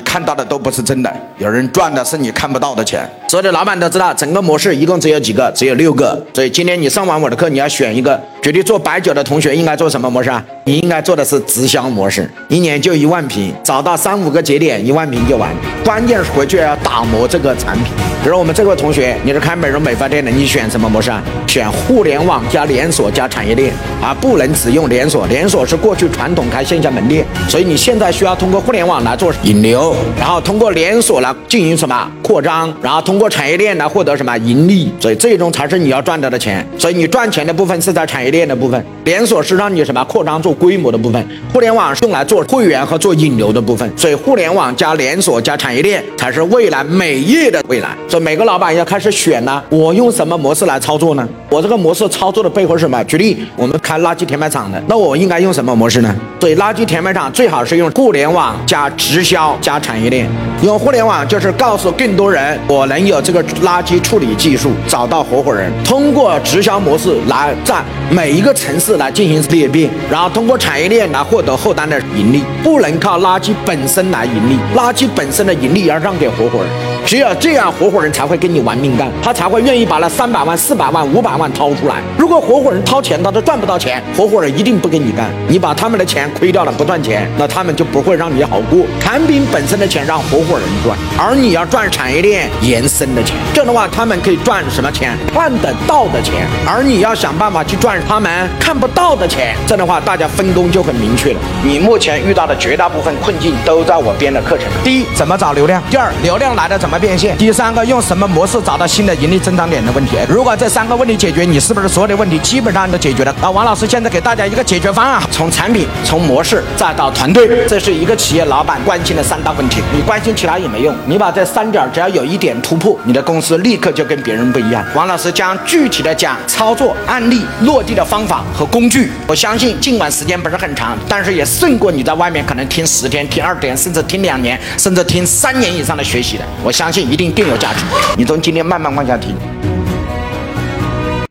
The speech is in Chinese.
看到的都不是真的，有人赚的是你看不到的钱。所有的老板都知道，整个模式一共只有几个，只有六个。所以今天你上完我的课，你要选一个。决定做白酒的同学应该做什么模式啊？你应该做的是直销模式，一年就一万瓶，找到三五个节点，一万瓶就完。关键是回去要打磨这个产品。比如我们这位同学，你是开美容美发店的，你选什么模式啊？选互联网加连锁加产业链啊，不能只用连锁，连锁是过去传统开线下门店，所以你现在需要通过互联网来做引流，然后通过连锁来进行什么扩张，然后通过产业链来获得什么盈利，所以最终才是你要赚到的钱。所以你赚钱的部分是在产业链的部分，连锁是让你什么扩张做规模的部分，互联网是用来做会员和做引流的部分，所以互联网加连锁加产业链才是未来美业的未来。所以每个老板要开始选呢，我用什么模式来操作呢？我这个模式操作的背后是什么？举例，我们开垃圾填埋场的，那我应该用什么模式呢？所以，垃圾填埋场最好是用互联网加直销加产业链。用互联网就是告诉更多人，我能有这个垃圾处理技术，找到合伙人。通过直销模式来在每一个城市来进行裂变，然后通过产业链来获得后端的盈利。不能靠垃圾本身来盈利，垃圾本身的盈利要让给合伙人。只有这样，合伙人才会跟你玩命干，他才会愿意把那三百万、四百万、五百万掏出来。如果合伙人掏钱，他都赚不到钱，合伙人一定不跟你干。你把他们的钱亏掉了，不赚钱，那他们就不会让你好过。产品本身的钱让合伙人赚，而你要赚产业链延伸的钱。这样的话，他们可以赚什么钱？看得到的钱。而你要想办法去赚他们看不到的钱。这样的话，大家分工就很明确了。你目前遇到的绝大部分困境都在我编的课程。第一，怎么找流量？第二，流量来了怎么？变现。第三个，用什么模式找到新的盈利增长点的问题？如果这三个问题解决，你是不是所有的问题基本上都解决了？那王老师现在给大家一个解决方案：从产品、从模式再到团队，这是一个企业老板关心的三大问题。你关心其他也没用，你把这三点只要有一点突破，你的公司立刻就跟别人不一样。王老师将具体的讲操作案例、落地的方法和工具。我相信，尽管时间不是很长，但是也胜过你在外面可能听十天、听二天，甚至听两年，甚至听三年以上的学习的。我相信。一定更有价值。你从今天慢慢往下听。